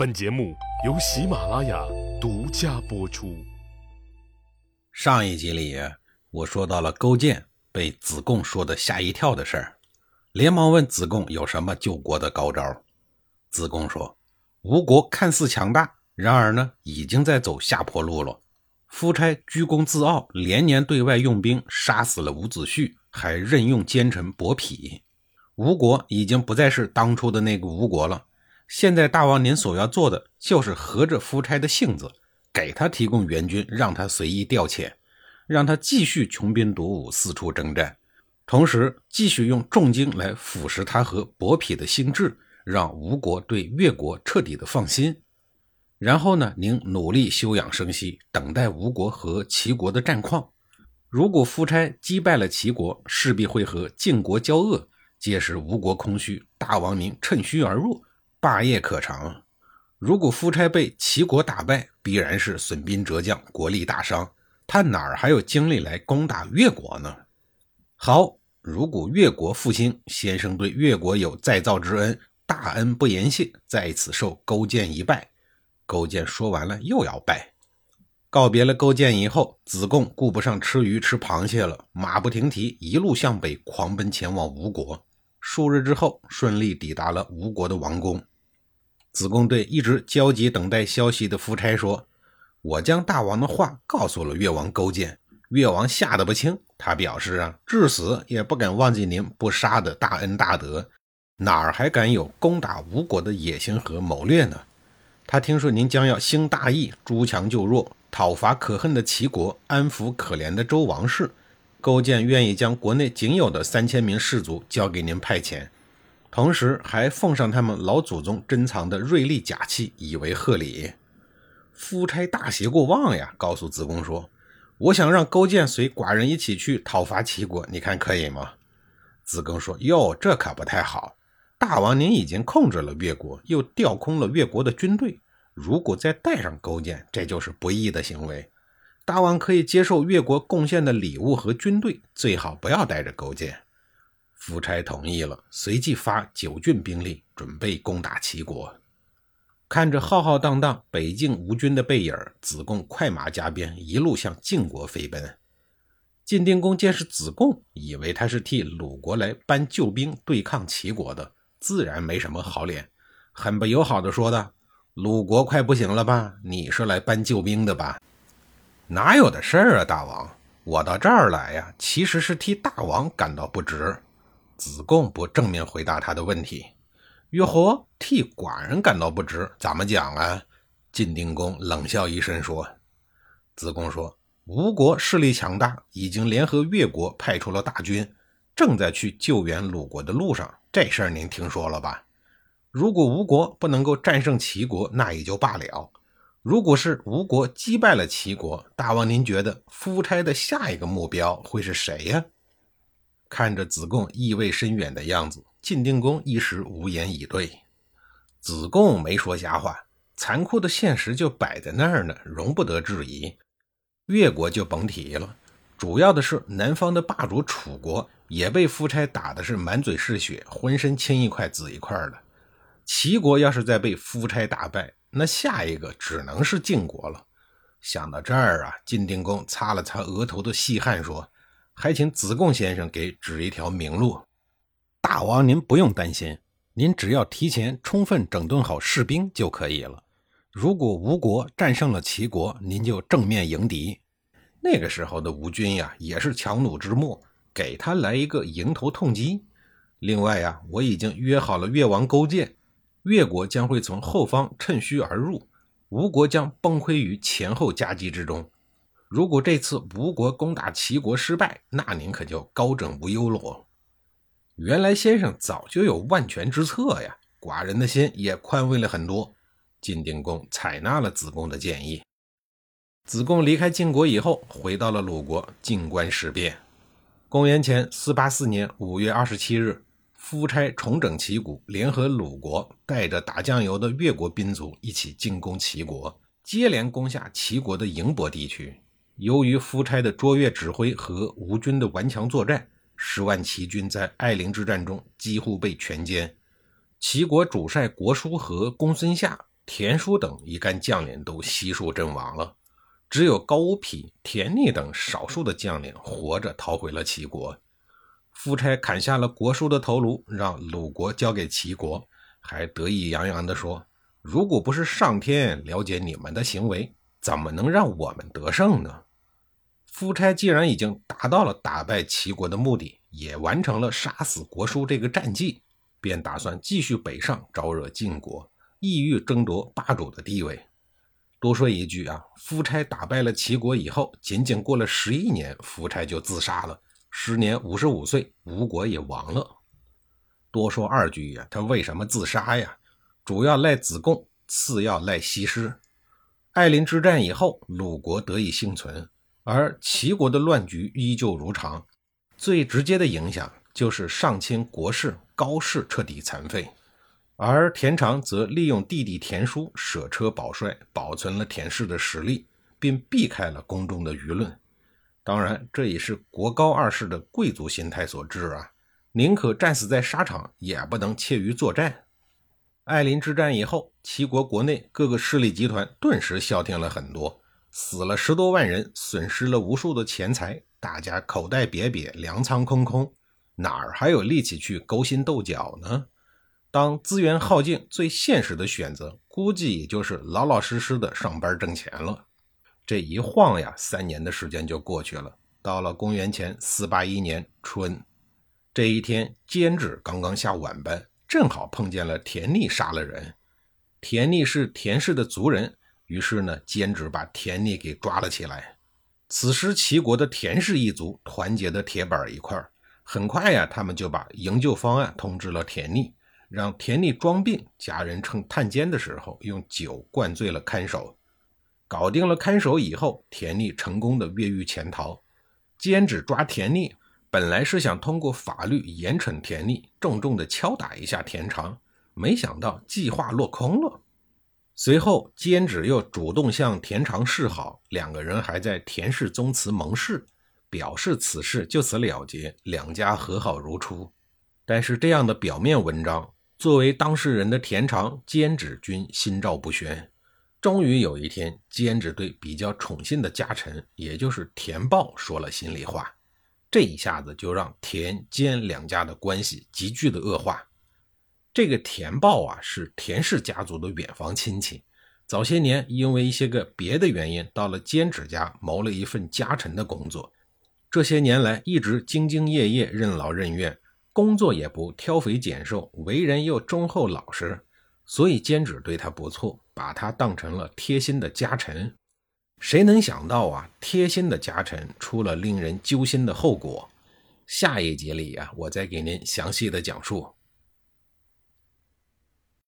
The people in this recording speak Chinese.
本节目由喜马拉雅独家播出。上一集里，我说到了勾践被子贡说的吓一跳的事儿，连忙问子贡有什么救国的高招。子贡说：“吴国看似强大，然而呢，已经在走下坡路了。夫差居功自傲，连年对外用兵，杀死了伍子胥，还任用奸臣伯嚭。吴国已经不再是当初的那个吴国了。现在大王您所要做的，就是合着夫差的性子。”给他提供援军，让他随意调遣，让他继续穷兵黩武，四处征战，同时继续用重金来腐蚀他和伯嚭的心智，让吴国对越国彻底的放心。然后呢，您努力休养生息，等待吴国和齐国的战况。如果夫差击败了齐国，势必会和晋国交恶，届时吴国空虚，大王您趁虚而入，霸业可长。如果夫差被齐国打败，必然是损兵折将，国力大伤。他哪儿还有精力来攻打越国呢？好，如果越国复兴，先生对越国有再造之恩，大恩不言谢，在此受勾践一拜。勾践说完了，又要拜。告别了勾践以后，子贡顾不上吃鱼吃螃蟹了，马不停蹄，一路向北狂奔前往吴国。数日之后，顺利抵达了吴国的王宫。子贡对一直焦急等待消息的夫差说：“我将大王的话告诉了越王勾践，越王吓得不轻。他表示啊，至死也不敢忘记您不杀的大恩大德，哪儿还敢有攻打吴国的野心和谋略呢？他听说您将要兴大义，诛强救弱，讨伐可恨的齐国，安抚可怜的周王室。勾践愿意将国内仅有的三千名士卒交给您派遣。”同时还奉上他们老祖宗珍藏的锐利甲器，以为贺礼。夫差大喜过望呀，告诉子贡说：“我想让勾践随寡人一起去讨伐齐国，你看可以吗？”子贡说：“哟，这可不太好。大王您已经控制了越国，又调空了越国的军队，如果再带上勾践，这就是不义的行为。大王可以接受越国贡献的礼物和军队，最好不要带着勾践。”夫差同意了，随即发九郡兵力准备攻打齐国。看着浩浩荡荡北境吴军的背影，子贡快马加鞭，一路向晋国飞奔。晋定公见是子贡，以为他是替鲁国来搬救兵对抗齐国的，自然没什么好脸，很不友好的说道：“鲁国快不行了吧？你是来搬救兵的吧？哪有的事儿啊，大王！我到这儿来呀，其实是替大王感到不值。”子贡不正面回答他的问题，哟呵，替寡人感到不值，怎么讲啊？晋定公冷笑一声说：“子贡说，吴国势力强大，已经联合越国派出了大军，正在去救援鲁国的路上。这事儿您听说了吧？如果吴国不能够战胜齐国，那也就罢了；如果是吴国击败了齐国，大王您觉得夫差的下一个目标会是谁呀？”看着子贡意味深远的样子，晋定公一时无言以对。子贡没说瞎话，残酷的现实就摆在那儿呢，容不得质疑。越国就甭提了，主要的是南方的霸主楚国也被夫差打的是满嘴是血，浑身青一块紫一块的。齐国要是再被夫差打败，那下一个只能是晋国了。想到这儿啊，晋定公擦了擦额头的细汗，说。还请子贡先生给指一条明路。大王，您不用担心，您只要提前充分整顿好士兵就可以了。如果吴国战胜了齐国，您就正面迎敌。那个时候的吴军呀，也是强弩之末，给他来一个迎头痛击。另外呀，我已经约好了越王勾践，越国将会从后方趁虚而入，吴国将崩溃于前后夹击之中。如果这次吴国攻打齐国失败，那您可就高枕无忧了。原来先生早就有万全之策呀，寡人的心也宽慰了很多。晋定公采纳了子贡的建议。子贡离开晋国以后，回到了鲁国，静观时变。公元前四八四年五月二十七日，夫差重整旗鼓，联合鲁国，带着打酱油的越国兵卒一起进攻齐国，接连攻下齐国的营伯地区。由于夫差的卓越指挥和吴军的顽强作战，十万齐军在艾陵之战中几乎被全歼。齐国主帅国叔和公孙夏田叔等一干将领都悉数阵亡了，只有高无匹、田逆等少数的将领活着逃回了齐国。夫差砍下了国叔的头颅，让鲁国交给齐国，还得意洋洋地说：“如果不是上天了解你们的行为，怎么能让我们得胜呢？”夫差既然已经达到了打败齐国的目的，也完成了杀死国叔这个战绩，便打算继续北上招惹晋国。意欲争夺霸主的地位。多说一句啊，夫差打败了齐国以后，仅仅过了十一年，夫差就自杀了，时年五十五岁，吴国也亡了。多说二句呀，他为什么自杀呀？主要赖子贡，次要赖西施。艾林之战以后，鲁国得以幸存，而齐国的乱局依旧如常。最直接的影响就是上卿国士高氏彻底残废。而田常则利用弟弟田叔舍车保帅，保存了田氏的实力，并避开了宫中的舆论。当然，这也是国高二世的贵族心态所致啊，宁可战死在沙场，也不能怯于作战。艾林之战以后，齐国国内各个势力集团顿时消停了很多，死了十多万人，损失了无数的钱财，大家口袋瘪瘪，粮仓空空，哪儿还有力气去勾心斗角呢？当资源耗尽，最现实的选择，估计也就是老老实实的上班挣钱了。这一晃呀，三年的时间就过去了。到了公元前四八一年春，这一天，监制刚刚下晚班，正好碰见了田逆杀了人。田逆是田氏的族人，于是呢，监制把田逆给抓了起来。此时，齐国的田氏一族团结的铁板一块，很快呀，他们就把营救方案通知了田逆。让田逆装病，家人趁探监的时候用酒灌醉了看守，搞定了看守以后，田逆成功的越狱潜逃。监制抓田逆，本来是想通过法律严惩田逆，重重的敲打一下田常，没想到计划落空了。随后，监制又主动向田常示好，两个人还在田氏宗祠盟誓，表示此事就此了结，两家和好如初。但是这样的表面文章。作为当事人的田常、监止均心照不宣。终于有一天，监止对比较宠信的家臣，也就是田豹说了心里话。这一下子就让田、监两家的关系急剧的恶化。这个田豹啊，是田氏家族的远房亲戚，早些年因为一些个别的原因，到了监止家谋了一份家臣的工作。这些年来一直兢兢业业、任劳任怨。工作也不挑肥拣瘦，为人又忠厚老实，所以监指对他不错，把他当成了贴心的家臣。谁能想到啊，贴心的家臣出了令人揪心的后果？下一集里啊，我再给您详细的讲述。